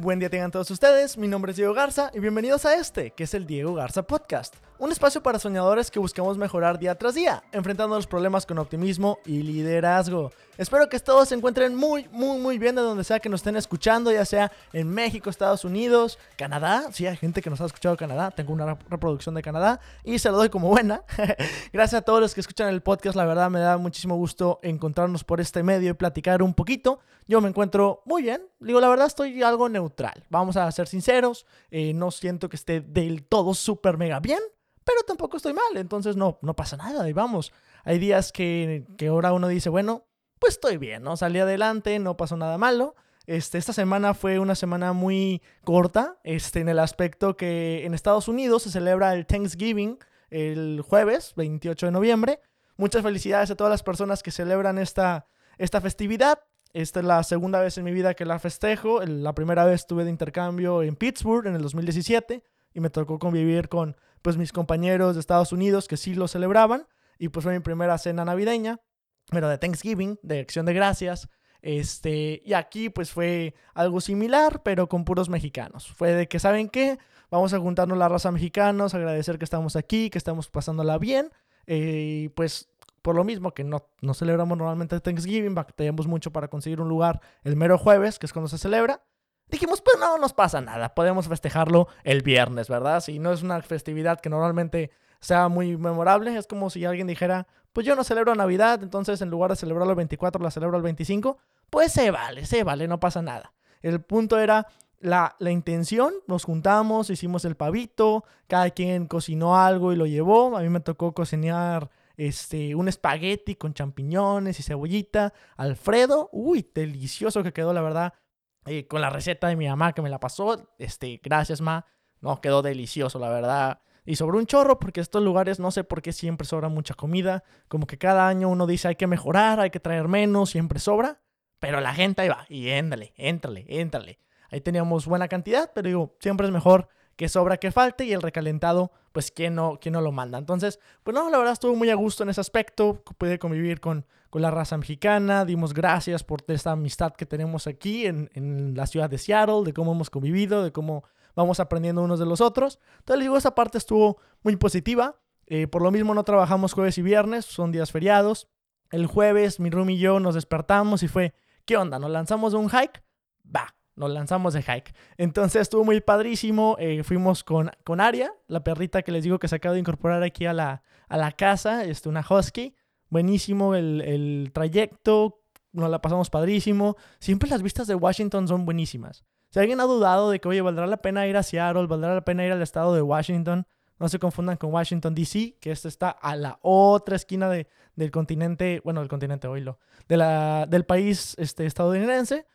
buen día tengan todos ustedes, mi nombre es Diego Garza y bienvenidos a este, que es el Diego Garza Podcast, un espacio para soñadores que buscamos mejorar día tras día, enfrentando los problemas con optimismo y liderazgo. Espero que todos se encuentren muy, muy, muy bien de donde sea que nos estén escuchando, ya sea en México, Estados Unidos, Canadá, sí, hay gente que nos ha escuchado Canadá, tengo una reproducción de Canadá y se lo doy como buena. Gracias a todos los que escuchan el podcast, la verdad me da muchísimo gusto encontrarnos por este medio y platicar un poquito. Yo me encuentro muy bien, digo, la verdad estoy algo neutral, vamos a ser sinceros, eh, no siento que esté del todo súper mega bien, pero tampoco estoy mal, entonces no, no pasa nada y vamos. Hay días que, que ahora uno dice, bueno, pues estoy bien, ¿no? Salí adelante, no pasó nada malo. Este, esta semana fue una semana muy corta, este, en el aspecto que en Estados Unidos se celebra el Thanksgiving el jueves 28 de noviembre. Muchas felicidades a todas las personas que celebran esta, esta festividad. Esta es la segunda vez en mi vida que la festejo. La primera vez estuve de intercambio en Pittsburgh en el 2017 y me tocó convivir con pues mis compañeros de Estados Unidos que sí lo celebraban y pues fue mi primera cena navideña, pero de Thanksgiving, de acción de gracias. Este, y aquí pues fue algo similar, pero con puros mexicanos. Fue de que, ¿saben qué? Vamos a juntarnos la raza mexicanos, agradecer que estamos aquí, que estamos pasándola bien. Eh, y pues por lo mismo que no, no celebramos normalmente Thanksgiving, batallamos mucho para conseguir un lugar el mero jueves, que es cuando se celebra. Dijimos, pues no nos pasa nada, podemos festejarlo el viernes, ¿verdad? Si no es una festividad que normalmente sea muy memorable, es como si alguien dijera, pues yo no celebro Navidad, entonces en lugar de celebrarlo el 24, la celebro el 25, pues se vale, se vale, no pasa nada. El punto era la, la, intención, nos juntamos, hicimos el pavito, cada quien cocinó algo y lo llevó, a mí me tocó cocinar este, un espagueti con champiñones y cebollita, Alfredo, uy, delicioso que quedó la verdad, eh, con la receta de mi mamá que me la pasó, este, gracias ma, no, quedó delicioso la verdad. Y sobró un chorro porque estos lugares no sé por qué siempre sobra mucha comida. Como que cada año uno dice hay que mejorar, hay que traer menos, siempre sobra. Pero la gente ahí va y éndale, éntrale, éntrale. Ahí teníamos buena cantidad, pero digo, siempre es mejor que sobra que falte y el recalentado, pues quién no, quién no lo manda. Entonces, pues no, la verdad estuvo muy a gusto en ese aspecto, pude convivir con, con la raza mexicana, dimos gracias por esta amistad que tenemos aquí en, en la ciudad de Seattle, de cómo hemos convivido, de cómo vamos aprendiendo unos de los otros. Entonces, digo, esa parte estuvo muy positiva. Eh, por lo mismo no trabajamos jueves y viernes, son días feriados. El jueves mi room y yo nos despertamos y fue, ¿qué onda? ¿Nos lanzamos de un hike? Va, nos lanzamos de hike. Entonces estuvo muy padrísimo. Eh, fuimos con, con Aria, la perrita que les digo que se acaba de incorporar aquí a la, a la casa, este, una husky. Buenísimo el, el trayecto, nos la pasamos padrísimo. Siempre las vistas de Washington son buenísimas. Si alguien ha dudado de que, oye, valdrá la pena ir a Seattle, valdrá la pena ir al estado de Washington, no se confundan con Washington, D.C., que esto está a la otra esquina de, del continente, bueno, del continente, oílo, de la, del país este, estadounidense.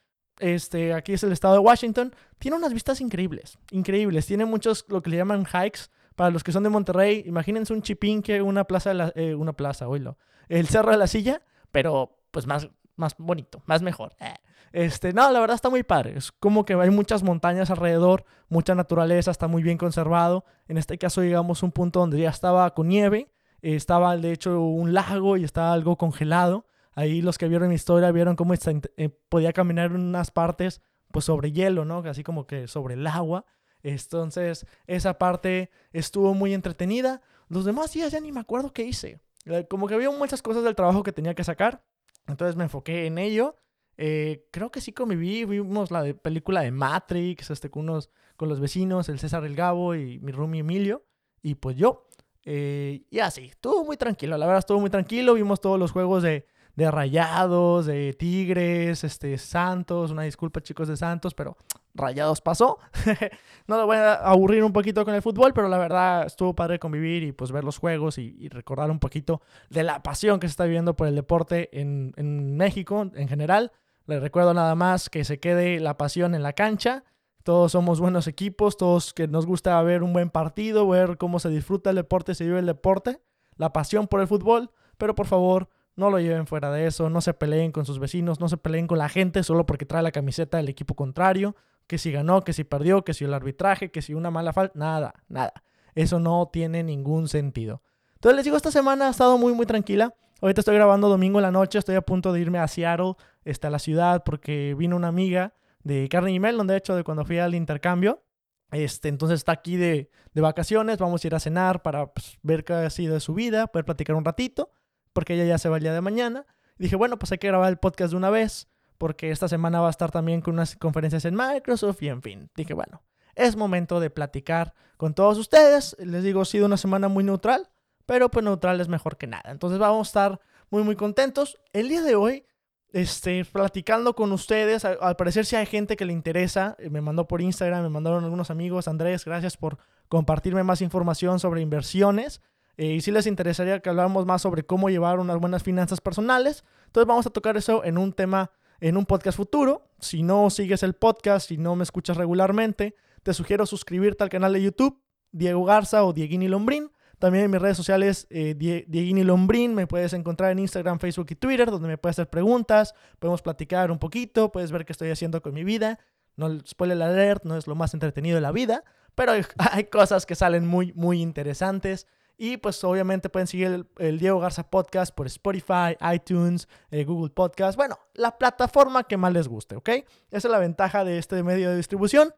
Este, aquí es el estado de Washington. Tiene unas vistas increíbles, increíbles. Tiene muchos, lo que le llaman hikes. Para los que son de Monterrey, imagínense un chipinque, una plaza, de eh, una plaza, oílo. El Cerro de la Silla, pero pues más, más bonito, más mejor. Eh. Este, no, la verdad está muy padre. Es como que hay muchas montañas alrededor, mucha naturaleza, está muy bien conservado. En este caso llegamos a un punto donde ya estaba con nieve, estaba de hecho un lago y estaba algo congelado. Ahí los que vieron mi historia vieron cómo eh, podía caminar unas partes pues sobre hielo, ¿no? Así como que sobre el agua. Entonces, esa parte estuvo muy entretenida. Los demás días ya ni me acuerdo qué hice. Eh, como que había muchas cosas del trabajo que tenía que sacar. Entonces me enfoqué en ello. Eh, creo que sí conviví, vimos la película de Matrix, este, con, unos, con los vecinos, el César el Gabo y mi roomie Emilio, y pues yo. Eh, y así, estuvo muy tranquilo, la verdad estuvo muy tranquilo, vimos todos los juegos de, de Rayados, de Tigres, este, Santos, una disculpa chicos de Santos, pero Rayados pasó. no lo voy a aburrir un poquito con el fútbol, pero la verdad estuvo padre convivir y pues ver los juegos y, recordar un poquito de la pasión que se está viviendo por el deporte en, en México en general. Les recuerdo nada más que se quede la pasión en la cancha. Todos somos buenos equipos, todos que nos gusta ver un buen partido, ver cómo se disfruta el deporte, se vive el deporte, la pasión por el fútbol, pero por favor no lo lleven fuera de eso, no se peleen con sus vecinos, no se peleen con la gente solo porque trae la camiseta del equipo contrario, que si ganó, que si perdió, que si el arbitraje, que si una mala falta, nada, nada. Eso no tiene ningún sentido. Entonces les digo, esta semana ha estado muy, muy tranquila. Ahorita estoy grabando domingo en la noche, estoy a punto de irme a Seattle, está la ciudad, porque vino una amiga de Carnegie Mellon, de hecho, de cuando fui al intercambio. Este, entonces está aquí de, de vacaciones, vamos a ir a cenar para pues, ver qué ha sido de su vida, poder platicar un ratito, porque ella ya se va el día de mañana. Dije, bueno, pues hay que grabar el podcast de una vez, porque esta semana va a estar también con unas conferencias en Microsoft y en fin. Dije, bueno, es momento de platicar con todos ustedes. Les digo, ha sido una semana muy neutral, pero pues neutral es mejor que nada. Entonces vamos a estar muy, muy contentos. El día de hoy este, platicando con ustedes. Al, parecer si hay gente que le interesa. Eh, me mandó por Instagram, me mandaron algunos amigos. Andrés, gracias por compartirme más información sobre inversiones. Eh, y si les interesaría que habláramos más sobre cómo llevar unas buenas finanzas personales. Entonces vamos a tocar eso en un tema, en un podcast futuro. Si no sigues el podcast, si no me escuchas regularmente, te sugiero suscribirte al canal de YouTube, Diego Garza o Dieguini Lombrín. También en mis redes sociales, eh, Dieguini Lombrín, me puedes encontrar en Instagram, Facebook y Twitter, donde me puedes hacer preguntas, podemos platicar un poquito, puedes ver qué estoy haciendo con mi vida. No, spoiler alert, no es lo más entretenido de la vida, pero hay, cosas que salen muy, muy interesantes. Y pues obviamente pueden seguir el, Diego Garza Podcast por Spotify, iTunes, eh, Google Podcast. Bueno, la plataforma que más les guste, ¿ok? Esa es la ventaja de este medio de distribución.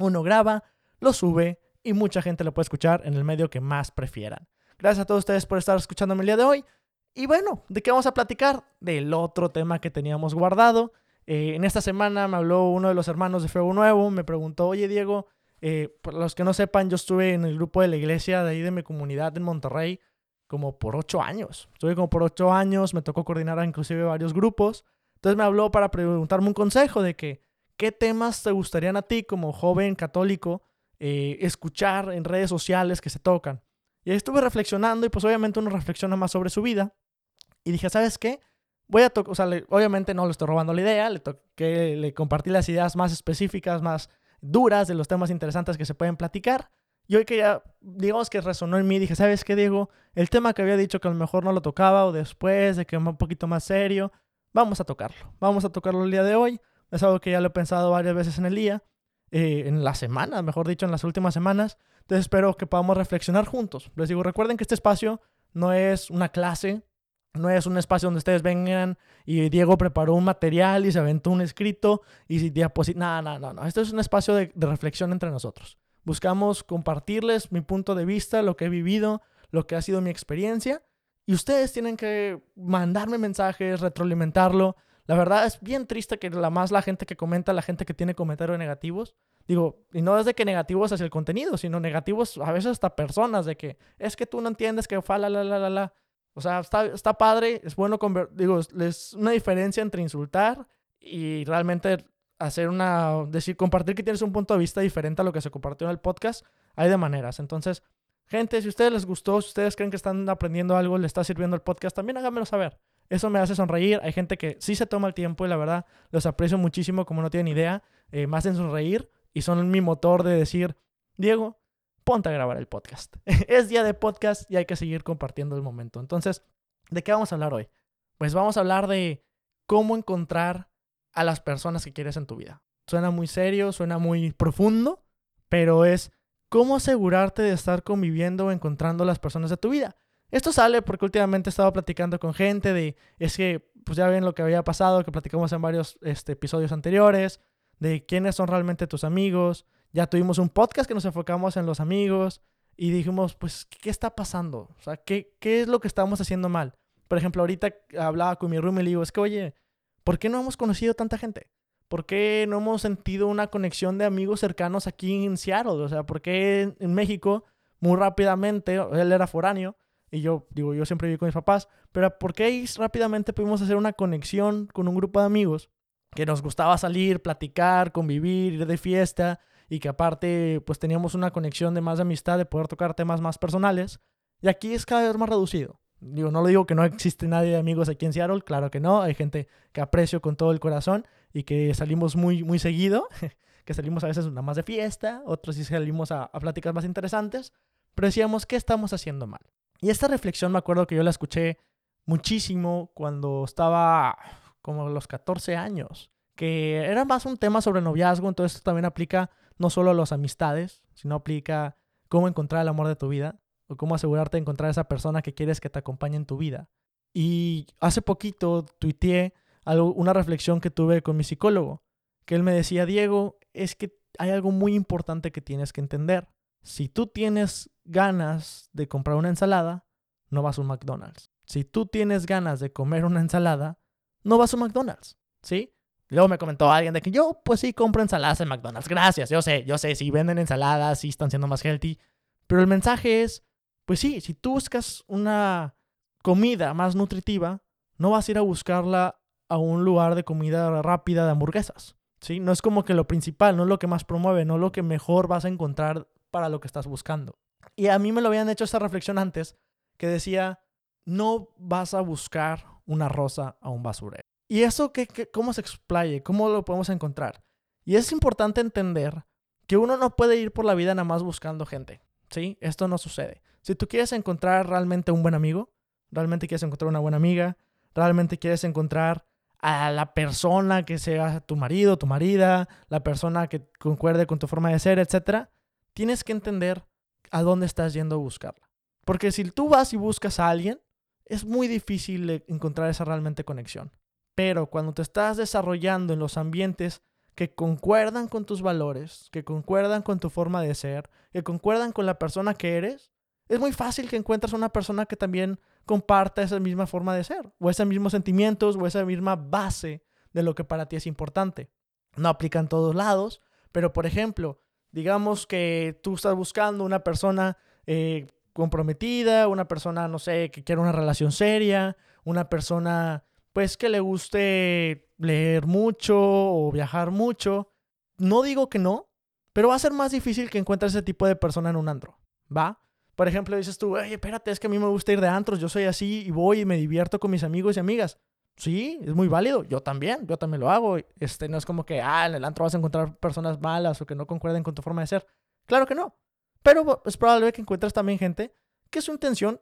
Uno graba, lo sube, y mucha gente lo puede escuchar en el medio que más prefieran. Gracias a todos ustedes por estar escuchándome el día de hoy. Y bueno, ¿de qué vamos a platicar? Del otro tema que teníamos guardado. Eh, en esta semana me habló uno de los hermanos de Fuego Nuevo, me preguntó, oye Diego, eh, por los que no sepan, yo estuve en el grupo de la iglesia de ahí de mi comunidad en Monterrey como por ocho años. Estuve como por ocho años, me tocó coordinar inclusive varios grupos. Entonces me habló para preguntarme un consejo de que, ¿qué temas te gustarían a ti como joven católico eh, escuchar en redes sociales que se tocan. Y ahí estuve reflexionando y pues obviamente uno reflexiona más sobre su vida. Y dije, ¿sabes qué? Voy a tocar, o sea, obviamente no le estoy robando la idea, le, toqué, le compartí las ideas más específicas, más duras de los temas interesantes que se pueden platicar. Y hoy que ya, digamos que resonó en mí, dije, ¿sabes qué, Diego? El tema que había dicho que a lo mejor no lo tocaba o después, de que un poquito más serio, vamos a tocarlo. Vamos a tocarlo el día de hoy. Es algo que ya lo he pensado varias veces en el día. Eh, en la semana, mejor dicho, en las últimas semanas. Entonces espero que podamos reflexionar juntos. Les digo, recuerden que este espacio no es una clase, no es un espacio donde ustedes vengan y Diego preparó un material y se aventó un escrito y diapositivas. No, no, no, no. Este es un espacio de, de reflexión entre nosotros. Buscamos compartirles mi punto de vista, lo que he vivido, lo que ha sido mi experiencia. Y ustedes tienen que mandarme mensajes, retroalimentarlo. La verdad es bien triste que la más la gente que comenta, la gente que tiene comentarios negativos, digo, y no es de que negativos hacia el contenido, sino negativos a veces hasta personas, de que es que tú no entiendes que fa la la la la la. O sea, está, está padre, es bueno, digo, es una diferencia entre insultar y realmente hacer una, decir, compartir que tienes un punto de vista diferente a lo que se compartió en el podcast, hay de maneras. Entonces, gente, si a ustedes les gustó, si ustedes creen que están aprendiendo algo, les está sirviendo el podcast, también háganmelo saber. Eso me hace sonreír. Hay gente que sí se toma el tiempo y la verdad los aprecio muchísimo, como no tienen idea. Eh, me hacen sonreír y son mi motor de decir, Diego, ponte a grabar el podcast. es día de podcast y hay que seguir compartiendo el momento. Entonces, ¿de qué vamos a hablar hoy? Pues vamos a hablar de cómo encontrar a las personas que quieres en tu vida. Suena muy serio, suena muy profundo, pero es cómo asegurarte de estar conviviendo o encontrando a las personas de tu vida. Esto sale porque últimamente he estado platicando con gente de, es que, pues ya ven lo que había pasado, que platicamos en varios este, episodios anteriores, de quiénes son realmente tus amigos. Ya tuvimos un podcast que nos enfocamos en los amigos y dijimos, pues, ¿qué está pasando? O sea, ¿qué, qué es lo que estamos haciendo mal? Por ejemplo, ahorita hablaba con mi room y le digo, es que, oye, ¿por qué no hemos conocido tanta gente? ¿Por qué no hemos sentido una conexión de amigos cercanos aquí en Seattle? O sea, ¿por qué en México, muy rápidamente, él era foráneo, y yo, digo, yo siempre viví con mis papás, pero ¿por qué rápidamente pudimos hacer una conexión con un grupo de amigos que nos gustaba salir, platicar, convivir, ir de fiesta y que aparte pues teníamos una conexión de más amistad, de poder tocar temas más personales? Y aquí es cada vez más reducido. Digo, no lo digo que no existe nadie de amigos aquí en Seattle, claro que no, hay gente que aprecio con todo el corazón y que salimos muy, muy seguido, que salimos a veces nada más de fiesta, otros sí salimos a, a pláticas más interesantes, pero decíamos, ¿qué estamos haciendo mal? Y esta reflexión me acuerdo que yo la escuché muchísimo cuando estaba como a los 14 años, que era más un tema sobre noviazgo, entonces esto también aplica no solo a las amistades, sino aplica cómo encontrar el amor de tu vida o cómo asegurarte de encontrar a esa persona que quieres que te acompañe en tu vida. Y hace poquito tuiteé algo, una reflexión que tuve con mi psicólogo, que él me decía, Diego, es que hay algo muy importante que tienes que entender. Si tú tienes ganas de comprar una ensalada, no vas a un McDonald's. Si tú tienes ganas de comer una ensalada, no vas a un McDonald's, ¿sí? Luego me comentó alguien de que yo, pues sí, compro ensaladas en McDonald's. Gracias, yo sé, yo sé, si venden ensaladas, sí están siendo más healthy. Pero el mensaje es, pues sí, si tú buscas una comida más nutritiva, no vas a ir a buscarla a un lugar de comida rápida de hamburguesas. ¿sí? No es como que lo principal, no es lo que más promueve, no es lo que mejor vas a encontrar para lo que estás buscando. Y a mí me lo habían hecho esa reflexión antes, que decía, no vas a buscar una rosa a un basurero. ¿Y eso qué, cómo se explaye? ¿Cómo lo podemos encontrar? Y es importante entender que uno no puede ir por la vida nada más buscando gente. ¿Sí? Esto no sucede. Si tú quieres encontrar realmente un buen amigo, realmente quieres encontrar una buena amiga, realmente quieres encontrar a la persona que sea tu marido, tu marida, la persona que concuerde con tu forma de ser, etc., tienes que entender a dónde estás yendo a buscarla. Porque si tú vas y buscas a alguien, es muy difícil encontrar esa realmente conexión. Pero cuando te estás desarrollando en los ambientes que concuerdan con tus valores, que concuerdan con tu forma de ser, que concuerdan con la persona que eres, es muy fácil que encuentres una persona que también comparta esa misma forma de ser, o esos mismos sentimientos, o esa misma base de lo que para ti es importante. No aplica en todos lados, pero por ejemplo, digamos que tú estás buscando una persona eh, comprometida, una persona, no sé, que quiera una relación seria, una persona, pues, que le guste leer mucho o viajar mucho. No digo que no, pero va a ser más difícil que encuentres ese tipo de persona en un andro, ¿va? Por ejemplo, dices tú, oye, espérate, es que a mí me gusta ir de antros, yo soy así y voy y me divierto con mis amigos y amigas. Sí, es muy válido. Yo también, yo también lo hago. Este, no es como que, ah, en el antro vas a encontrar personas malas o que no concuerden con tu forma de ser. Claro que no. Pero es probable que encuentres también gente que su intención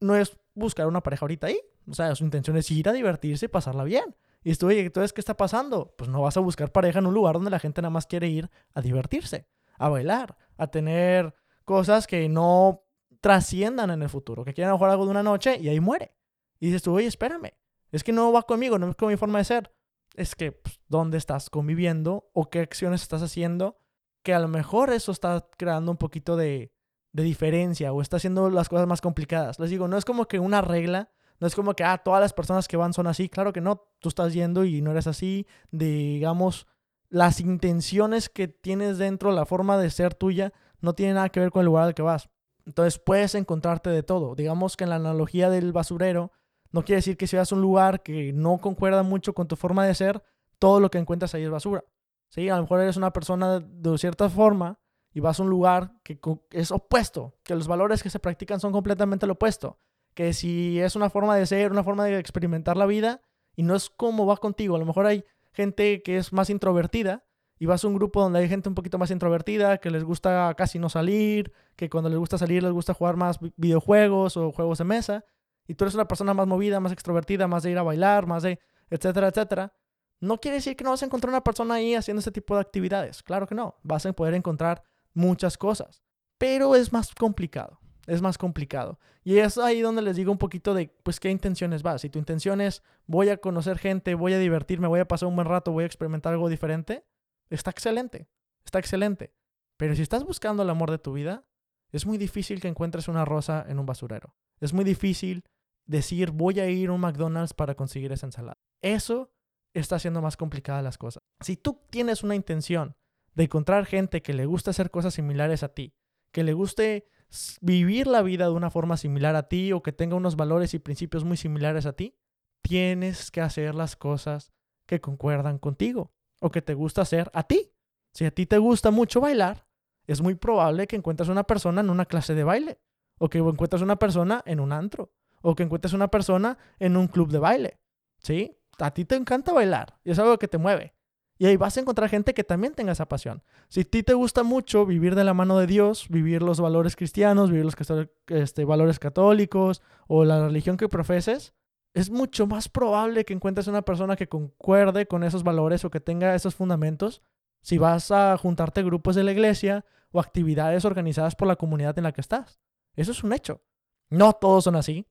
no es buscar una pareja ahorita ahí. O sea, su intención es ir a divertirse y pasarla bien. Y tú, oye, entonces, ¿qué está pasando? Pues no vas a buscar pareja en un lugar donde la gente nada más quiere ir a divertirse, a bailar, a tener cosas que no trasciendan en el futuro, que quieran jugar algo de una noche y ahí muere. Y dices tú, oye, espérame, es que no va conmigo, no es con mi forma de ser. Es que, pues, ¿dónde estás conviviendo o qué acciones estás haciendo? Que a lo mejor eso está creando un poquito de, de diferencia o está haciendo las cosas más complicadas. Les digo, no es como que una regla, no es como que, ah, todas las personas que van son así. Claro que no, tú estás yendo y no eres así. Digamos, las intenciones que tienes dentro, la forma de ser tuya, no tiene nada que ver con el lugar al que vas. Entonces puedes encontrarte de todo. Digamos que en la analogía del basurero, no quiere decir que si vas a un lugar que no concuerda mucho con tu forma de ser, todo lo que encuentras ahí es basura. ¿Sí? A lo mejor eres una persona de cierta forma y vas a un lugar que es opuesto, que los valores que se practican son completamente lo opuesto. Que si es una forma de ser, una forma de experimentar la vida y no es como va contigo, a lo mejor hay gente que es más introvertida y vas a un grupo donde hay gente un poquito más introvertida, que les gusta casi no salir, que cuando les gusta salir les gusta jugar más videojuegos o juegos de mesa, y tú eres una persona más movida, más extrovertida, más de ir a bailar, más de etcétera, etcétera, no quiere decir que no vas a encontrar una persona ahí haciendo ese tipo de actividades. Claro que no, vas a poder encontrar muchas cosas, pero es más complicado. Es más complicado. Y es ahí donde les digo un poquito de, pues, qué intenciones vas. Si tu intención es, voy a conocer gente, voy a divertirme, voy a pasar un buen rato, voy a experimentar algo diferente, está excelente, está excelente. Pero si estás buscando el amor de tu vida, es muy difícil que encuentres una rosa en un basurero. Es muy difícil decir voy a ir a un McDonald's para conseguir esa ensalada. Eso está haciendo más complicadas las cosas. Si tú tienes una intención de encontrar gente que le guste hacer cosas similares a ti, que le guste vivir la vida de una forma similar a ti o que tenga unos valores y principios muy similares a ti, tienes que hacer las cosas que concuerdan contigo o que te gusta hacer a ti. Si a ti te gusta mucho bailar, es muy probable que encuentres una persona en una clase de baile, o que encuentres una persona en un antro, o que encuentres una persona en un club de baile. ¿Sí? A ti te encanta bailar y es algo que te mueve. Y ahí vas a encontrar gente que también tenga esa pasión. Si a ti te gusta mucho vivir de la mano de Dios, vivir los valores cristianos, vivir los este, valores católicos o la religión que profeses, es mucho más probable que encuentres una persona que concuerde con esos valores o que tenga esos fundamentos si vas a juntarte grupos de la iglesia o actividades organizadas por la comunidad en la que estás. Eso es un hecho. No todos son así.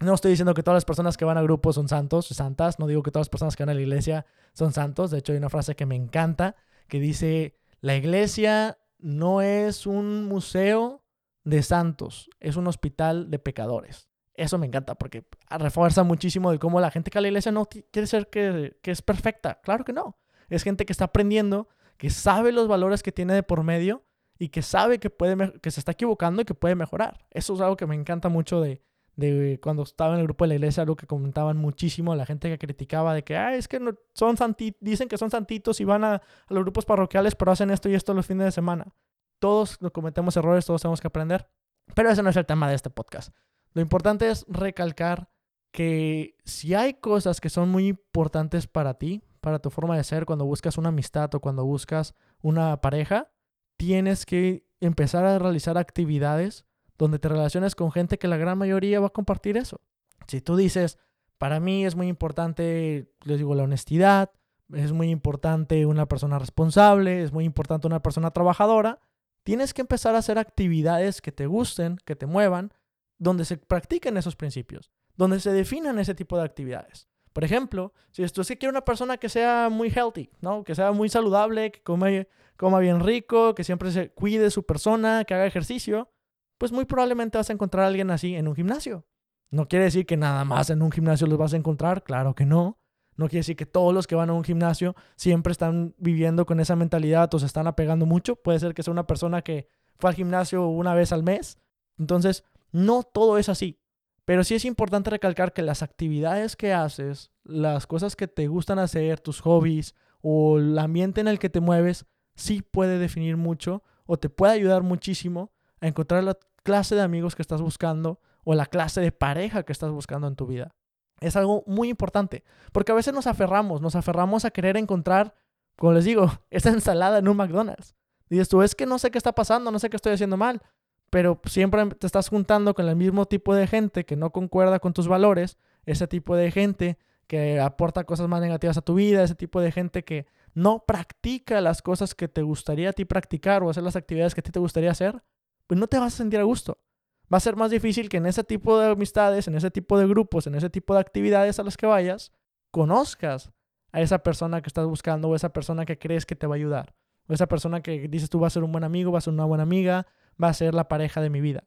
No estoy diciendo que todas las personas que van a grupos son santos, santas. No digo que todas las personas que van a la iglesia son santos. De hecho, hay una frase que me encanta que dice, la iglesia no es un museo de santos, es un hospital de pecadores. Eso me encanta porque refuerza muchísimo de cómo la gente que a la iglesia no quiere ser que, que es perfecta. Claro que no. Es gente que está aprendiendo, que sabe los valores que tiene de por medio y que sabe que, puede, que se está equivocando y que puede mejorar. Eso es algo que me encanta mucho de, de cuando estaba en el grupo de la iglesia, algo que comentaban muchísimo, la gente que criticaba de que, ah, es que no, son santitos, dicen que son santitos y van a, a, los grupos parroquiales, pero hacen esto y esto los fines de semana. Todos cometemos errores, todos tenemos que aprender, pero ese no es el tema de este podcast. Lo importante es recalcar que si hay cosas que son muy importantes para ti, para tu forma de ser, cuando buscas una amistad o cuando buscas una pareja, tienes que empezar a realizar actividades donde te relaciones con gente que la gran mayoría va a compartir eso. Si tú dices, para mí es muy importante, les digo, la honestidad, es muy importante una persona responsable, es muy importante una persona trabajadora, tienes que empezar a hacer actividades que te gusten, que te muevan, donde se practiquen esos principios, donde se definan ese tipo de actividades. Por ejemplo, si esto es que quiere una persona que sea muy healthy, ¿no? Que sea muy saludable, que coma bien rico, que siempre se cuide su persona, que haga ejercicio, pues muy probablemente vas a encontrar a alguien así en un gimnasio. No quiere decir que nada más en un gimnasio los vas a encontrar, claro que no. No quiere decir que todos los que van a un gimnasio siempre están viviendo con esa mentalidad o se están apegando mucho. Puede ser que sea una persona que fue al gimnasio una vez al mes. Entonces, no todo es así. Pero sí es importante recalcar que las actividades que haces, las cosas que te gustan hacer, tus hobbies o el ambiente en el que te mueves, sí puede definir mucho o te puede ayudar muchísimo a encontrar la clase de amigos que estás buscando o la clase de pareja que estás buscando en tu vida. Es algo muy importante, porque a veces nos aferramos, nos aferramos a querer encontrar, como les digo, esa ensalada en un McDonald's. Dices tú, es que no sé qué está pasando, no sé qué estoy haciendo mal, pero siempre te estás juntando con el mismo tipo de gente que no concuerda con tus valores, ese tipo de gente que aporta cosas más negativas a tu vida, ese tipo de gente que no practica las cosas que te gustaría a ti practicar o hacer las actividades que a ti te gustaría hacer, pues no te vas a sentir a gusto. Va a ser más difícil que en ese tipo de amistades, en ese tipo de grupos, en ese tipo de actividades a las que vayas, conozcas a esa persona que estás buscando o esa persona que crees que te va a ayudar. O esa persona que dices tú va a ser un buen amigo, va a ser una buena amiga, va a ser la pareja de mi vida.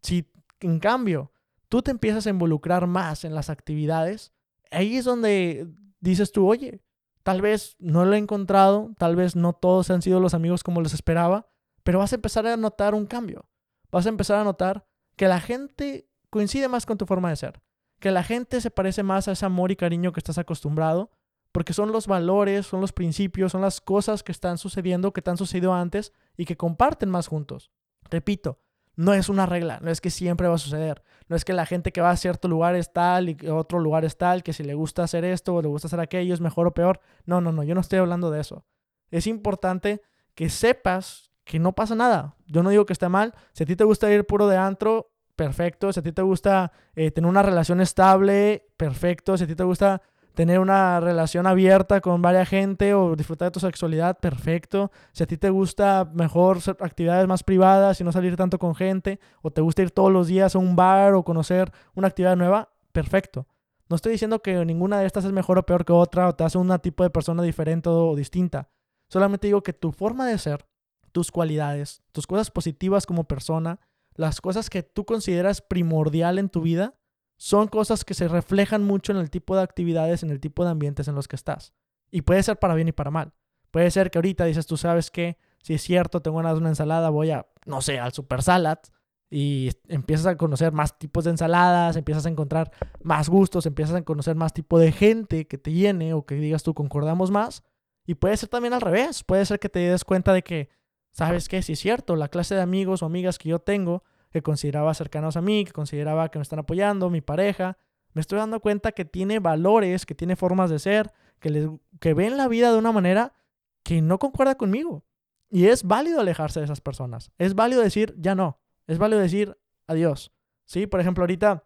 Si en cambio tú te empiezas a involucrar más en las actividades, ahí es donde dices tú, oye, tal vez no lo he encontrado, tal vez no todos han sido los amigos como les esperaba, pero vas a empezar a notar un cambio. Vas a empezar a notar que la gente coincide más con tu forma de ser, que la gente se parece más a ese amor y cariño que estás acostumbrado, porque son los valores, son los principios, son las cosas que están sucediendo, que te han sucedido antes y que comparten más juntos. Repito, no es una regla, no es que siempre va a suceder, no es que la gente que va a cierto lugar es tal y otro lugar es tal, que si le gusta hacer esto o le gusta hacer aquello es mejor o peor. No, no, no, yo no estoy hablando de eso. Es importante que sepas que no pasa nada. Yo no digo que esté mal. Si a ti te gusta ir puro de antro, perfecto. Si a ti te gusta eh, tener una relación estable, perfecto. Si a ti te gusta tener una relación abierta con varias gente o disfrutar de tu sexualidad, perfecto. Si a ti te gusta mejor actividades más privadas y no salir tanto con gente, o te gusta ir todos los días a un bar o conocer una actividad nueva, perfecto. No estoy diciendo que ninguna de estas es mejor o peor que otra o te hace un tipo de persona diferente o distinta. Solamente digo que tu forma de ser tus cualidades, tus cosas positivas como persona, las cosas que tú consideras primordial en tu vida, son cosas que se reflejan mucho en el tipo de actividades, en el tipo de ambientes en los que estás. Y puede ser para bien y para mal. Puede ser que ahorita dices, tú sabes que, si es cierto, tengo una, una ensalada, voy a, no sé, al Super Salad y empiezas a conocer más tipos de ensaladas, empiezas a encontrar más gustos, empiezas a conocer más tipo de gente que te llene o que digas tú concordamos más. Y puede ser también al revés, puede ser que te des cuenta de que ¿sabes qué? Si es cierto, la clase de amigos o amigas que yo tengo, que consideraba cercanos a mí, que consideraba que me están apoyando, mi pareja, me estoy dando cuenta que tiene valores, que tiene formas de ser, que, les, que ven la vida de una manera que no concuerda conmigo. Y es válido alejarse de esas personas. Es válido decir, ya no. Es válido decir, adiós. Sí, por ejemplo, ahorita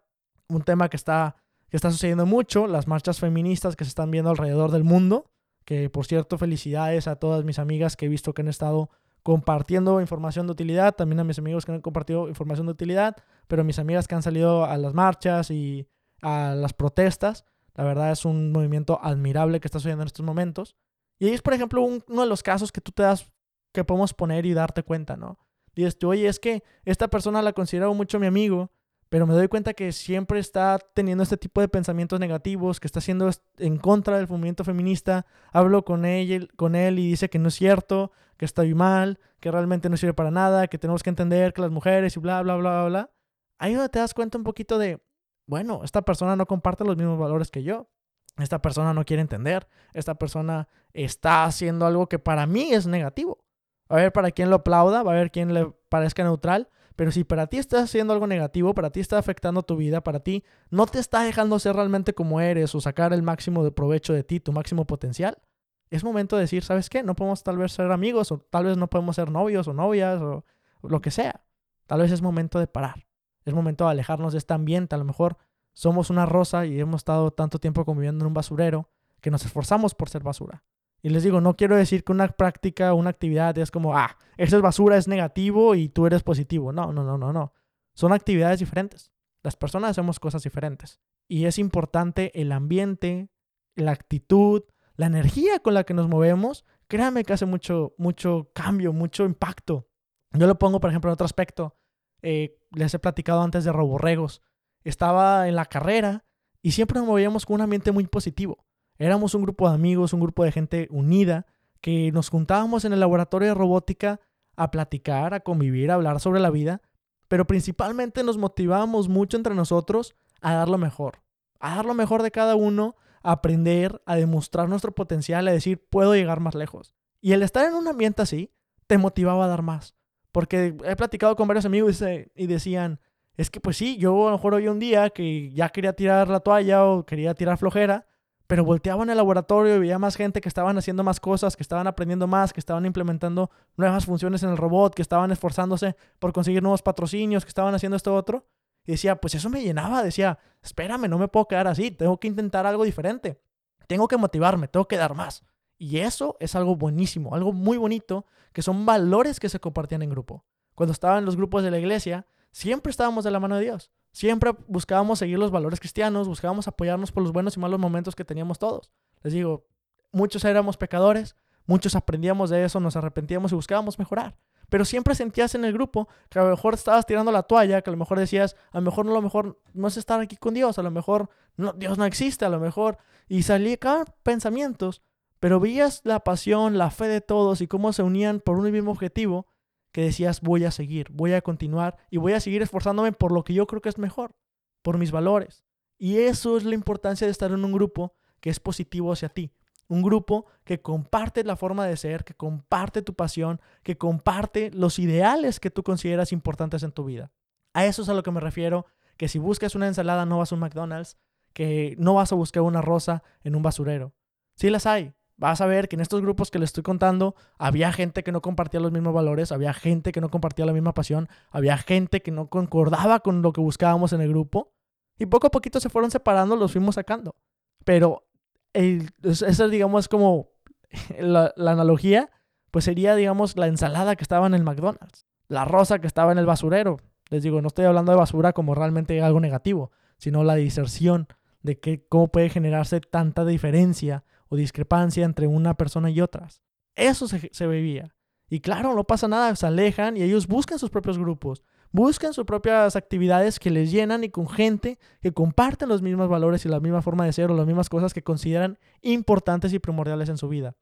un tema que está, que está sucediendo mucho, las marchas feministas que se están viendo alrededor del mundo, que por cierto, felicidades a todas mis amigas que he visto que han estado compartiendo información de utilidad, también a mis amigos que han compartido información de utilidad, pero mis amigas que han salido a las marchas y a las protestas. La verdad es un movimiento admirable que está sucediendo en estos momentos. Y ahí es, por ejemplo, uno de los casos que tú te das, que podemos poner y darte cuenta, ¿no? Dices tú, oye, es que esta persona la considero mucho mi amigo, pero me doy cuenta que siempre está teniendo este tipo de pensamientos negativos, que está haciendo en contra del movimiento feminista. Hablo con él, con él y dice que no es cierto, que estoy mal, que realmente no sirve para nada, que tenemos que entender que las mujeres y bla, bla, bla, bla, bla. Ahí donde te das cuenta un poquito de, bueno, esta persona no comparte los mismos valores que yo. Esta persona no quiere entender. Esta persona está haciendo algo que para mí es negativo. A ver para quién lo aplauda, va a ver quién le parezca neutral, pero si para ti estás haciendo algo negativo, para ti está afectando tu vida, para ti no te está dejando ser realmente como eres o sacar el máximo de provecho de ti, tu máximo potencial, es momento de decir, ¿sabes qué? No podemos tal vez ser amigos o tal vez no podemos ser novios o novias o lo que sea. Tal vez es momento de parar. Es momento de alejarnos de este ambiente. A lo mejor somos una rosa y hemos estado tanto tiempo conviviendo en un basurero que nos esforzamos por ser basura. Y les digo, no quiero decir que una práctica una actividad es como, ah, eso es basura, es negativo y tú eres positivo. No, no, no, no, no. Son actividades diferentes. Las personas hacemos cosas diferentes. Y es importante el ambiente, la actitud, la energía con la que nos movemos. Créanme que hace mucho, mucho cambio, mucho impacto. Yo lo pongo, por ejemplo, en otro aspecto. Eh, les he platicado antes de roborregos. Estaba en la carrera y siempre nos movíamos con un ambiente muy positivo. Éramos un grupo de amigos, un grupo de gente unida, que nos juntábamos en el laboratorio de robótica a platicar, a convivir, a hablar sobre la vida, pero principalmente nos motivábamos mucho entre nosotros a dar lo mejor, a dar lo mejor de cada uno, a aprender, a demostrar nuestro potencial, a decir, puedo llegar más lejos. Y el estar en un ambiente así te motivaba a dar más. Porque he platicado con varios amigos y decían, es que pues sí, yo a lo mejor hoy un día que ya quería tirar la toalla o quería tirar flojera, pero volteaba en el laboratorio y veía más gente que estaban haciendo más cosas, que estaban aprendiendo más, que estaban implementando nuevas funciones en el robot, que estaban esforzándose por conseguir nuevos patrocinios, que estaban haciendo esto otro. Y decía, pues eso me llenaba, decía, espérame, no me puedo quedar así, tengo que intentar algo diferente, tengo que motivarme, tengo que dar más. Y eso es algo buenísimo, algo muy bonito, que son valores que se compartían en grupo. Cuando estaba en los grupos de la iglesia, siempre estábamos de la mano de Dios. Siempre buscábamos seguir los valores cristianos, buscábamos apoyarnos por los buenos y malos momentos que teníamos todos. Les digo, muchos éramos pecadores, muchos aprendíamos de eso, nos arrepentíamos y buscábamos mejorar. Pero siempre sentías en el grupo que a lo mejor estabas tirando la toalla, que a lo mejor decías, a lo mejor no, lo mejor no es estar aquí con Dios, a lo mejor no, Dios no existe, a lo mejor. Y salía cada pensamientos, pero veías la pasión, la fe de todos y cómo se unían por un mismo objetivo que decías voy a seguir, voy a continuar y voy a seguir esforzándome por lo que yo creo que es mejor, por mis valores. Y eso es la importancia de estar en un grupo que es positivo hacia ti. Un grupo que comparte la forma de ser, que comparte tu pasión, que comparte los ideales que tú consideras importantes en tu vida. A eso es a lo que me refiero, que si buscas una ensalada no vas a un McDonald's, que no vas a buscar una rosa en un basurero. Sí las hay, vas a ver que en estos grupos que les estoy contando había gente que no compartía los mismos valores, había gente que no compartía la misma pasión, había gente que no concordaba con lo que buscábamos en el grupo. Y poco a poquito se fueron separando, los fuimos sacando. Pero esa, digamos, como la, la analogía, pues sería, digamos, la ensalada que estaba en el McDonald's, la rosa que estaba en el basurero. Les digo, no estoy hablando de basura como realmente algo negativo, sino la diserción de que, cómo puede generarse tanta diferencia o discrepancia entre una persona y otras. Eso se, se vivía. Y claro, no pasa nada, se alejan y ellos buscan sus propios grupos, buscan sus propias actividades que les llenan y con gente que comparten los mismos valores y la misma forma de ser o las mismas cosas que consideran importantes y primordiales en su vida.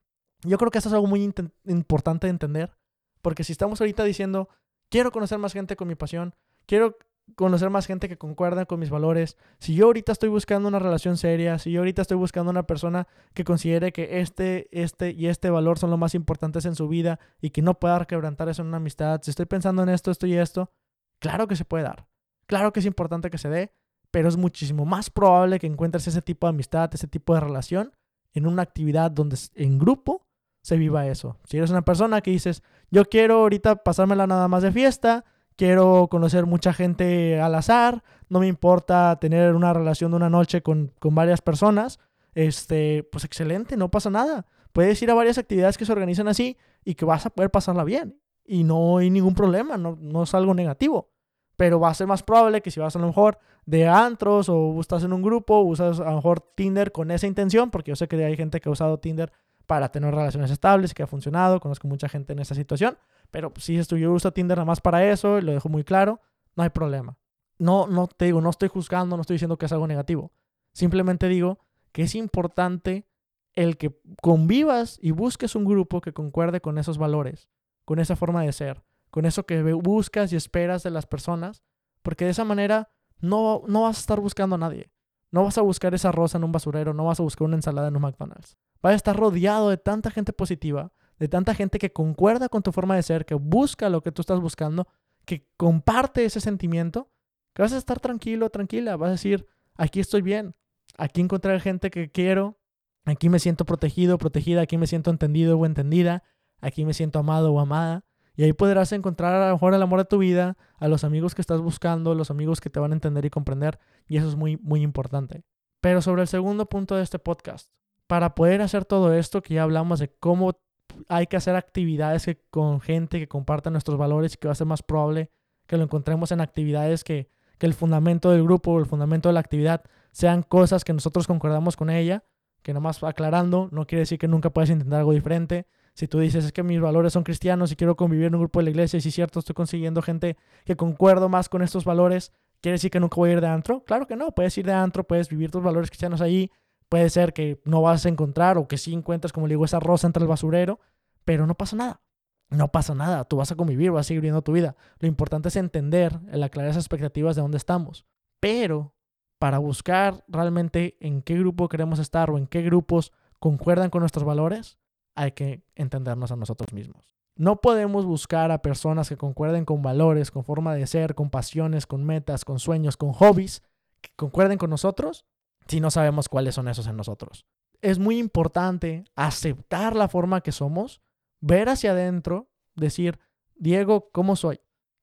Yo creo que eso es algo muy importante de entender, porque si estamos ahorita diciendo, quiero conocer más gente con mi pasión, quiero conocer más gente que concuerda con mis valores. Si yo ahorita estoy buscando una relación seria, si yo ahorita estoy buscando una persona que considere que este, este y este valor son los más importantes en su vida y que no pueda quebrantar eso en una amistad, si estoy pensando en esto, esto y esto, claro que se puede dar. Claro que es importante que se dé, pero es muchísimo más probable que encuentres ese tipo de amistad, ese tipo de relación en una actividad donde en grupo se viva eso. Si eres una persona que dices, yo quiero ahorita pasármela nada más de fiesta, quiero conocer mucha gente al azar, no me importa tener una relación de una noche con, varias personas, este, pues excelente, no pasa nada. Puedes ir a varias actividades que se organizan así y que vas a poder pasarla bien. Y no hay ningún problema, no, no es algo negativo. pero va a ser más probable que si vas a lo mejor de antros o estás en un grupo, usas a lo mejor Tinder con esa intención, porque yo sé que hay gente que ha usado Tinder para tener relaciones estables, que ha funcionado, conozco mucha gente en esa situación, pero si esto, yo uso Tinder nada más para eso, y lo dejo muy claro, no hay problema. No, no te digo, no estoy juzgando, no estoy diciendo que es algo negativo. Simplemente digo que es importante el que convivas y busques un grupo que concuerde con esos valores, con esa forma de ser, con eso que buscas y esperas de las personas, porque de esa manera no, no vas a estar buscando a nadie. No vas a buscar esa rosa en un basurero, no vas a buscar una ensalada en un McDonald's. Vas a estar rodeado de tanta gente positiva, de tanta gente que concuerda con tu forma de ser, que busca lo que tú estás buscando, que comparte ese sentimiento, que vas a estar tranquilo, tranquila, vas a decir, aquí estoy bien, aquí encontré gente que quiero, aquí me siento protegido, protegida, aquí me siento entendido o entendida, aquí me siento amado o amada. Y ahí podrás encontrar a lo mejor el amor de tu vida, a los amigos que estás buscando, los amigos que te van a entender y comprender. Y eso es muy, muy importante. Pero sobre el segundo punto de este podcast, para poder hacer todo esto, que ya hablamos de cómo hay que hacer actividades con gente que comparta nuestros valores y que va a ser más probable que lo encontremos en actividades que, que el fundamento del grupo o el fundamento de la actividad sean cosas que nosotros concordamos con ella, que nomás aclarando, no quiere decir que nunca puedas intentar algo diferente, si tú dices, es que mis valores son cristianos y quiero convivir en un grupo de la iglesia, y si es cierto, estoy consiguiendo gente que concuerdo más con estos valores, ¿quiere decir que nunca voy a ir de antro? Claro que no, puedes ir de antro, puedes vivir tus valores cristianos ahí, puede ser que no vas a encontrar o que sí encuentras, como le digo, esa rosa entre el basurero, pero no pasa nada. No pasa nada, tú vas a convivir, vas a seguir viviendo tu vida. Lo importante es entender, el aclarar esas expectativas de dónde estamos. Pero para buscar realmente en qué grupo queremos estar o en qué grupos concuerdan con nuestros valores, hay que entendernos a nosotros mismos. No podemos buscar a personas que concuerden con valores, con forma de ser, con pasiones, con metas, con sueños, con hobbies, que concuerden con nosotros si no sabemos cuáles son esos en nosotros. Es muy importante aceptar la forma que somos, ver hacia adentro, decir, Diego, ¿cómo soy?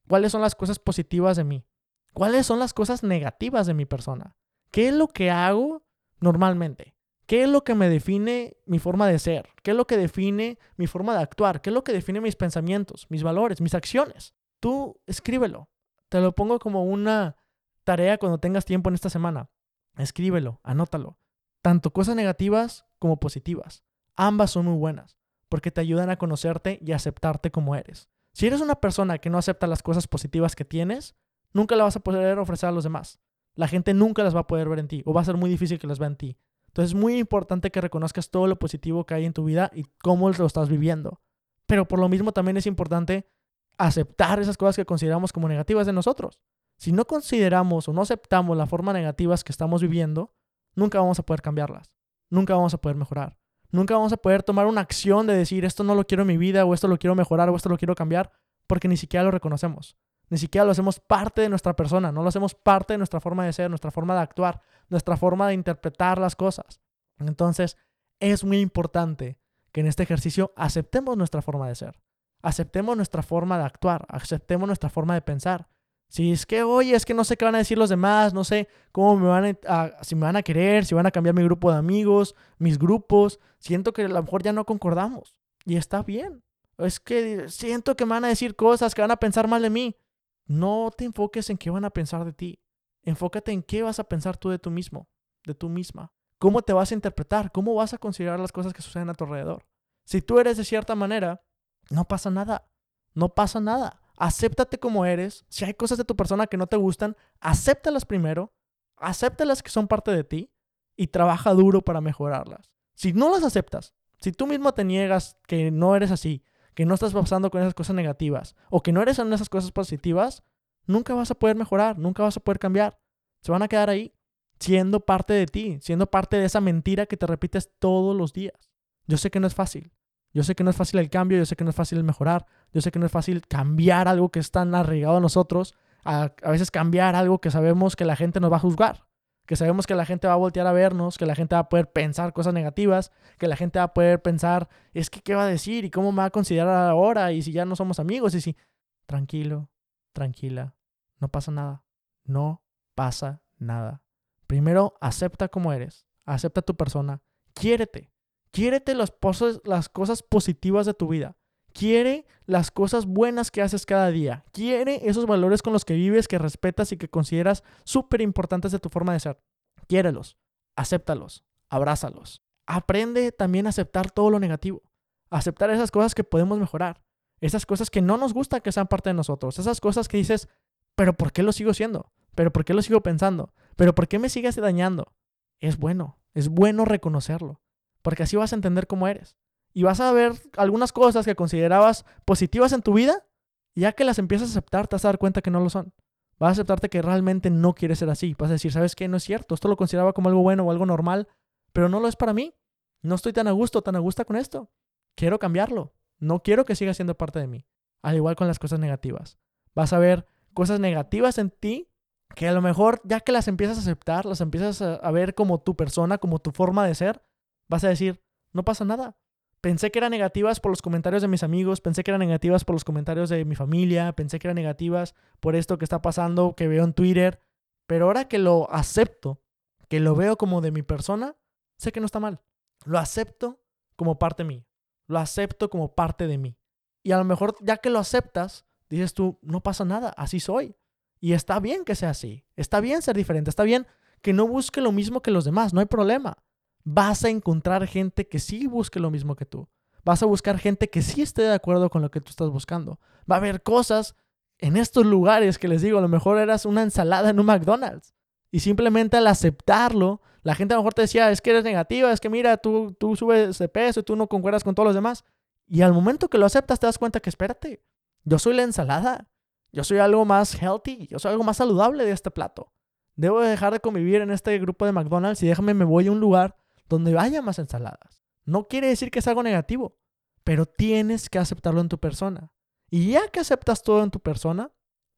¿Cuáles son las cosas positivas de mí? ¿Cuáles son las cosas negativas de mi persona? ¿Qué es lo que hago normalmente? ¿Qué es lo que me define mi forma de ser? ¿Qué es lo que define mi forma de actuar? ¿Qué es lo que define mis pensamientos, mis valores, mis acciones? Tú escríbelo. Te lo pongo como una tarea cuando tengas tiempo en esta semana. Escríbelo, anótalo. Tanto cosas negativas como positivas. Ambas son muy buenas porque te ayudan a conocerte y aceptarte como eres. Si eres una persona que no acepta las cosas positivas que tienes, nunca las vas a poder ofrecer a los demás. La gente nunca las va a poder ver en ti o va a ser muy difícil que las vea en ti. Entonces es muy importante que reconozcas todo lo positivo que hay en tu vida y cómo lo estás viviendo. Pero por lo mismo también es importante aceptar esas cosas que consideramos como negativas de nosotros. Si no consideramos o no aceptamos las formas negativas que estamos viviendo, nunca vamos a poder cambiarlas. Nunca vamos a poder mejorar. Nunca vamos a poder tomar una acción de decir esto no lo quiero en mi vida o esto lo quiero mejorar o esto lo quiero cambiar porque ni siquiera lo reconocemos. Ni siquiera lo hacemos parte de nuestra persona, no lo hacemos parte de nuestra forma de ser, nuestra forma de actuar, nuestra forma de interpretar las cosas. Entonces, es muy importante que en este ejercicio aceptemos nuestra forma de ser, aceptemos nuestra forma de actuar, aceptemos nuestra forma de pensar. Si es que, oye, es que no sé qué van a decir los demás, no sé cómo me van a, si me van a querer, si van a cambiar mi grupo de amigos, mis grupos, siento que a lo mejor ya no concordamos. Y está bien. Es que siento que me van a decir cosas que van a pensar mal de mí. No te enfoques en qué van a pensar de ti. Enfócate en qué vas a pensar tú de tú mismo, de tú misma. ¿Cómo te vas a interpretar? ¿Cómo vas a considerar las cosas que suceden a tu alrededor? Si tú eres de cierta manera, no pasa nada. No pasa nada. Acéptate como eres. Si hay cosas de tu persona que no te gustan, acéptalas primero. Acéptalas que son parte de ti y trabaja duro para mejorarlas. Si no las aceptas, si tú mismo te niegas que no eres así, que no estás pasando con esas cosas negativas o que no eres en esas cosas positivas, nunca vas a poder mejorar, nunca vas a poder cambiar. Se van a quedar ahí, siendo parte de ti, siendo parte de esa mentira que te repites todos los días. Yo sé que no es fácil. Yo sé que no es fácil el cambio, yo sé que no es fácil el mejorar, yo sé que no es fácil cambiar algo que es tan arraigado a nosotros, a, a veces cambiar algo que sabemos que la gente nos va a juzgar que sabemos que la gente va a voltear a vernos, que la gente va a poder pensar cosas negativas, que la gente va a poder pensar, es que qué va a decir y cómo me va a considerar ahora y si ya no somos amigos y si... Tranquilo, tranquila, no pasa nada, no pasa nada. Primero, acepta como eres, acepta tu persona, quiérete, quiérete las, cosas positivas de tu vida, Quiere las cosas buenas que haces cada día. Quiere esos valores con los que vives, que respetas y que consideras súper importantes de tu forma de ser. Quiérelos, acéptalos, abrázalos. Aprende también a aceptar todo lo negativo. Aceptar esas cosas que podemos mejorar. Esas cosas que no nos gusta que sean parte de nosotros. Esas cosas que dices, pero ¿por qué lo sigo siendo? ¿Pero por qué lo sigo pensando? ¿Pero por qué me sigues dañando? Es bueno, es bueno reconocerlo, porque así vas a entender cómo eres. Y vas a ver algunas cosas que considerabas positivas en tu vida, ya que las empiezas a aceptar, te vas a dar cuenta que no lo son. Vas a aceptarte que realmente no quieres ser así. Vas a decir, ¿sabes qué? No es cierto. Esto lo consideraba como algo bueno o algo normal, pero no lo es para mí. No estoy tan a gusto, tan a gusto con esto. Quiero cambiarlo. No quiero que siga siendo parte de mí. Al igual con las cosas negativas. Vas a ver cosas negativas en ti que a lo mejor ya que las empiezas a aceptar, las empiezas a, ver como tu persona, como tu forma de ser, vas a decir, no pasa nada. Pensé que eran negativas por los comentarios de mis amigos, pensé que eran negativas por los comentarios de mi familia, pensé que eran negativas por esto que está pasando, que veo en Twitter, pero ahora que lo acepto, que lo veo como de mi persona, sé que no está mal. Lo acepto como parte de mí. Lo acepto como parte de mí. Y a lo mejor ya que lo aceptas, dices tú, no pasa nada, así soy. Y está bien que sea así. Está bien ser diferente. Está bien que no busque lo mismo que los demás. No hay problema. Vas a encontrar gente que sí busque lo mismo que tú. Vas a buscar gente que sí esté de acuerdo con lo que tú estás buscando. Va a haber cosas en estos lugares que les digo, a lo mejor eras una ensalada en un McDonald's. Y simplemente al aceptarlo, la gente a lo mejor te decía, es que eres negativa, es que mira, tú, tú subes de peso y tú no concuerdas con todos los demás. Y al momento que lo aceptas te das cuenta que espérate, yo soy la ensalada. Yo soy algo más healthy, yo soy algo más saludable de este plato. Debo dejar de convivir en este grupo de McDonald's y déjame me voy a un lugar donde haya más ensaladas. No quiere decir que es algo negativo, pero tienes que aceptarlo en tu persona. Y ya que aceptas todo en tu persona,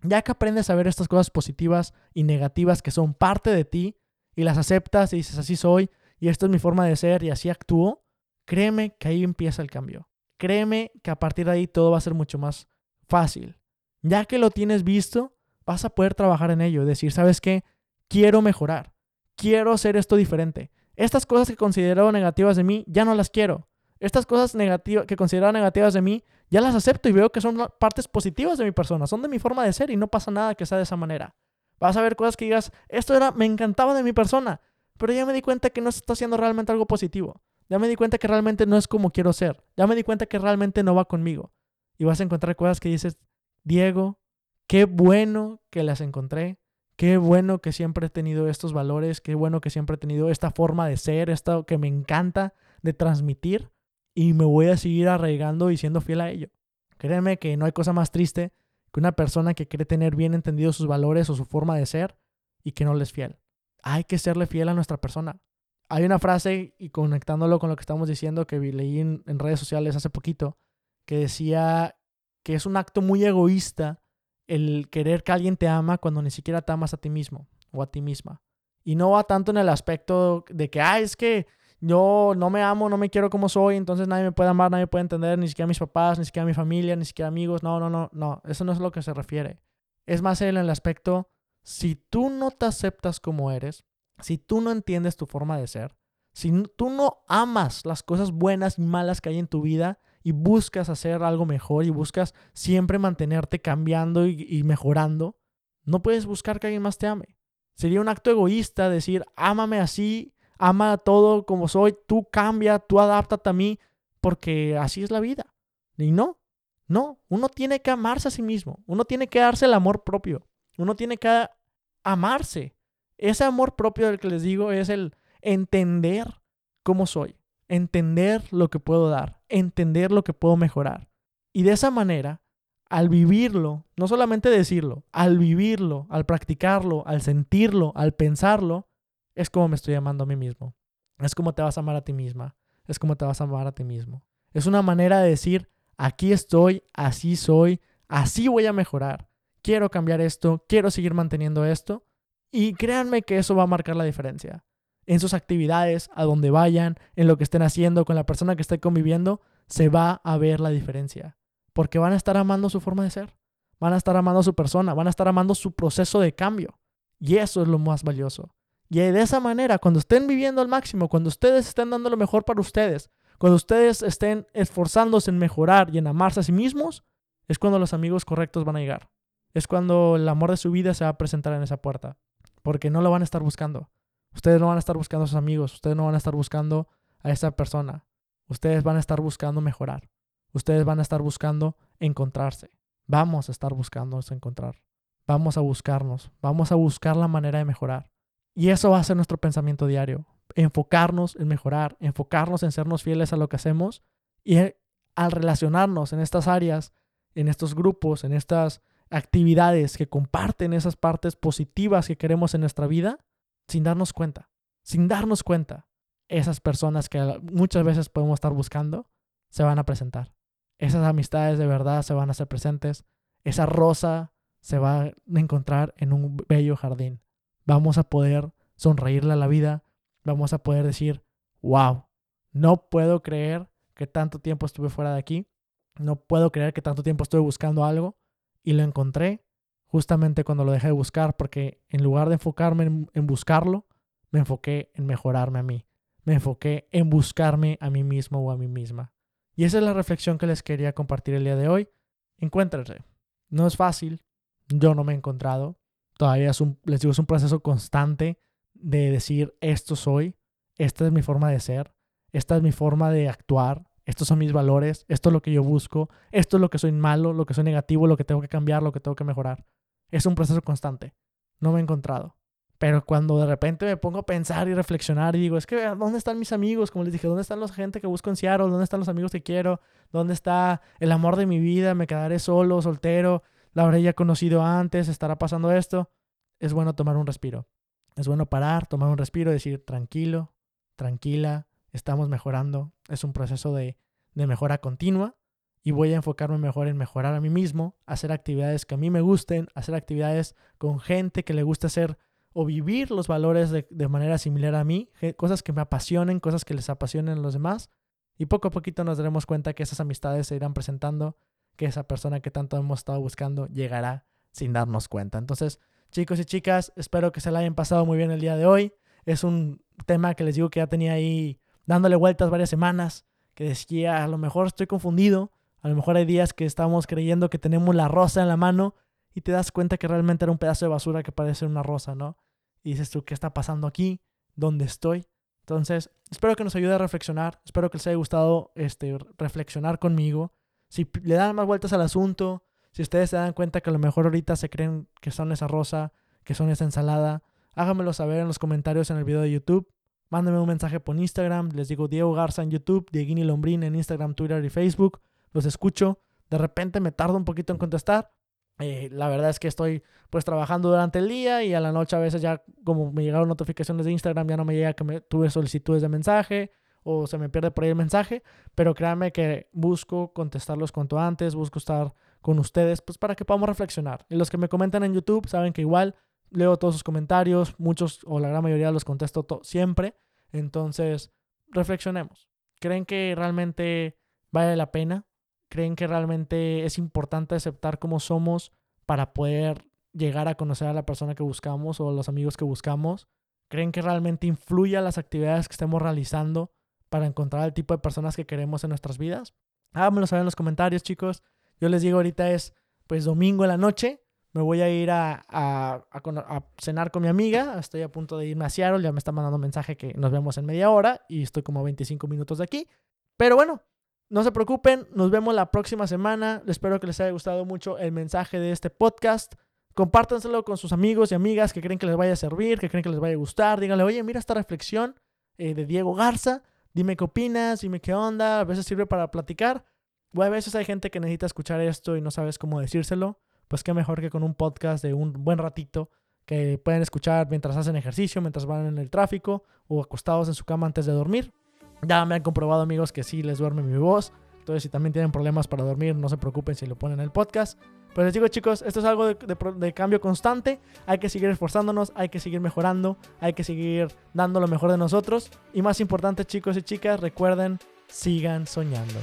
ya que aprendes a ver estas cosas positivas y negativas que son parte de ti y las aceptas y dices así soy y esto es mi forma de ser y así actúo, créeme que ahí empieza el cambio. Créeme que a partir de ahí todo va a ser mucho más fácil. Ya que lo tienes visto, vas a poder trabajar en ello. Decir, ¿sabes qué? Quiero mejorar. Quiero hacer esto diferente. Estas cosas que considero negativas de mí, ya no las quiero. Estas cosas negativas que considero negativas de mí, ya las acepto y veo que son partes positivas de mi persona, son de mi forma de ser y no pasa nada que sea de esa manera. Vas a ver cosas que digas, esto era, me encantaba de mi persona, pero ya me di cuenta que no está haciendo realmente algo positivo. Ya me di cuenta que realmente no es como quiero ser. Ya me di cuenta que realmente no va conmigo. Y vas a encontrar cosas que dices, Diego, qué bueno que las encontré, qué bueno que siempre he tenido estos valores, qué bueno que siempre he tenido esta forma de ser, esto que me encanta de transmitir y me voy a seguir arraigando y siendo fiel a ello. Créeme que no hay cosa más triste que una persona que quiere tener bien entendidos sus valores o su forma de ser y que no le es fiel. Hay que serle fiel a nuestra persona. Hay una frase, y conectándolo con lo que estamos diciendo, que leí en, en redes sociales hace poquito, que decía que es un acto muy egoísta el querer que alguien te ama cuando ni siquiera te amas a ti mismo o a ti misma. Y no va tanto en el aspecto de que, ah, es que yo no me amo, no me quiero como soy, entonces nadie me puede amar, nadie me puede entender, ni siquiera mis papás, ni siquiera mi familia, ni siquiera amigos. No, no, no, no, eso no es lo que se refiere. Es más en el aspecto, si tú no te aceptas como eres, si tú no entiendes tu forma de ser, si tú no amas las cosas buenas y malas que hay en tu vida, y buscas hacer algo mejor y buscas siempre mantenerte cambiando y, mejorando, no puedes buscar que alguien más te ame. Sería un acto egoísta decir, ámame así, ama todo como soy, tú cambia, tú adáptate a mí, porque así es la vida. Y no, no, uno tiene que amarse a sí mismo, uno tiene que darse el amor propio, uno tiene que amarse. Ese amor propio del que les digo es el entender cómo soy entender lo que puedo dar, entender lo que puedo mejorar. Y de esa manera, al vivirlo, no solamente decirlo, al vivirlo, al practicarlo, al sentirlo, al pensarlo, es como me estoy amando a mí mismo. Es como te vas a amar a ti misma. Es como te vas a amar a ti mismo. Es una manera de decir, aquí estoy, así soy, así voy a mejorar. Quiero cambiar esto, quiero seguir manteniendo esto. Y créanme que eso va a marcar la diferencia en sus actividades, a donde vayan, en lo que estén haciendo, con la persona que esté conviviendo, se va a ver la diferencia. Porque van a estar amando su forma de ser, van a estar amando su persona, van a estar amando su proceso de cambio. Y eso es lo más valioso. Y de esa manera, cuando estén viviendo al máximo, cuando ustedes estén dando lo mejor para ustedes, Cuando ustedes estén esforzándose en mejorar y en amarse a sí mismos, es cuando los amigos correctos van a llegar. Es cuando el amor de su vida se va a presentar en esa puerta. Porque no lo van a estar buscando. Ustedes no van a estar buscando a sus amigos. Ustedes no van a estar buscando a esa persona. Ustedes van a estar buscando mejorar. Ustedes van a estar buscando encontrarse. Vamos a estar buscando encontrar. Vamos a buscarnos. Vamos a buscar la manera de mejorar. Y eso va a ser nuestro pensamiento diario. Enfocarnos en mejorar, enfocarnos en sernos fieles a lo que hacemos y al relacionarnos en estas áreas, en estos grupos, en estas actividades que comparten esas partes positivas que queremos en nuestra vida, sin darnos cuenta, sin darnos cuenta, esas personas que muchas veces podemos estar buscando se van a presentar. Esas amistades de verdad se van a hacer presentes. Esa rosa se va a encontrar en un bello jardín vamos a poder sonreírle a la vida, vamos a poder decir, wow, no puedo creer que tanto tiempo estuve fuera de aquí, no puedo creer que tanto tiempo estuve buscando algo y lo encontré justamente cuando lo dejé de buscar, porque en lugar de enfocarme en, buscarlo, me enfoqué en mejorarme a mí, me enfoqué en buscarme a mí mismo o a mí misma. Y esa es la reflexión que les quería compartir el día de hoy. Encuéntrense. No es fácil, yo no me he encontrado, todavía es un, les digo, es un proceso constante de decir, esto soy, esta es mi forma de ser, esta es mi forma de actuar, estos son mis valores, esto es lo que yo busco, esto es lo que soy malo, lo que soy negativo, lo que tengo que cambiar, lo que tengo que mejorar. Es un proceso constante. No me he encontrado. Pero cuando de repente me pongo a pensar y reflexionar y digo, es que, ¿dónde están mis amigos? Como les dije, ¿dónde están la gente que busco en Seattle? ¿Dónde están los amigos que quiero? ¿Dónde está el amor de mi vida? ¿Me quedaré solo, soltero? la habré ya conocido antes, estará pasando esto. Es bueno tomar un respiro. Es bueno parar, tomar un respiro decir, tranquilo, tranquila, estamos mejorando. Es un proceso de, de mejora continua y voy a enfocarme mejor en mejorar a mí mismo, hacer actividades que a mí me gusten, hacer actividades con gente que le guste hacer o vivir los valores de, de, manera similar a mí, cosas que me apasionen, cosas que les apasionen a los demás. Y poco a poquito nos daremos cuenta que esas amistades se irán presentando que esa persona que tanto hemos estado buscando llegará sin darnos cuenta. Entonces, chicos y chicas, espero que se la hayan pasado muy bien el día de hoy. Es un tema que les digo que ya tenía ahí dándole vueltas varias semanas, que decía, a lo mejor estoy confundido, a lo mejor hay días que estamos creyendo que tenemos la rosa en la mano y te das cuenta que realmente era un pedazo de basura que parece una rosa, ¿no? Y dices tú, ¿qué está pasando aquí? ¿Dónde estoy? Entonces, espero que nos ayude a reflexionar, espero que les haya gustado este, reflexionar conmigo si le dan más vueltas al asunto, si ustedes se dan cuenta que a lo mejor ahorita se creen que son esa rosa, que son esa ensalada, háganmelo saber en los comentarios en el video de YouTube. Mándenme un mensaje por Instagram. Les digo Diego Garza en YouTube, Dieguini Lombrín en Instagram, Twitter y Facebook. Los escucho. De repente me tardo un poquito en contestar. Eh, la verdad es que estoy pues trabajando durante el día y a la noche a veces ya como me llegaron notificaciones de Instagram ya no me llega que me tuve solicitudes de mensaje o se me pierde por ahí el mensaje, pero créanme que busco contestarlos cuanto antes, busco estar con ustedes, pues para que podamos reflexionar. Y los que me comentan en YouTube saben que igual leo todos sus comentarios, muchos o la gran mayoría los contesto siempre, entonces reflexionemos. ¿Creen que realmente vale la pena? ¿Creen que realmente es importante aceptar cómo somos para poder llegar a conocer a la persona que buscamos o a los amigos que buscamos? ¿Creen que realmente influye a las actividades que estemos realizando para encontrar el tipo de personas que queremos en nuestras vidas? Háganmelo saber en los comentarios, chicos. Yo les digo, ahorita es pues domingo en la noche. Me voy a ir a, cenar con mi amiga. Estoy a punto de irme a Seattle. Ya me está mandando mensaje que nos vemos en media hora y estoy como a 25 minutos de aquí. Pero bueno, no se preocupen. Nos vemos la próxima semana. Espero que les haya gustado mucho el mensaje de este podcast. Compártanselo con sus amigos y amigas que creen que les vaya a servir, que creen que les vaya a gustar. Díganle, oye, mira esta reflexión eh, de Diego Garza dime qué opinas, dime qué onda, a veces sirve para platicar. O a veces hay gente que necesita escuchar esto y no sabes cómo decírselo. Pues qué mejor que con un podcast de un buen ratito que pueden escuchar mientras hacen ejercicio, mientras van en el tráfico o acostados en su cama antes de dormir. Ya me han comprobado amigos que sí les duerme mi voz. Entonces si también tienen problemas para dormir, no se preocupen si lo ponen en el podcast. Pero les digo chicos, esto es algo de, cambio constante, hay que seguir esforzándonos, hay que seguir mejorando, hay que seguir dando lo mejor de nosotros. Y más importante chicos y chicas, recuerden, sigan soñando.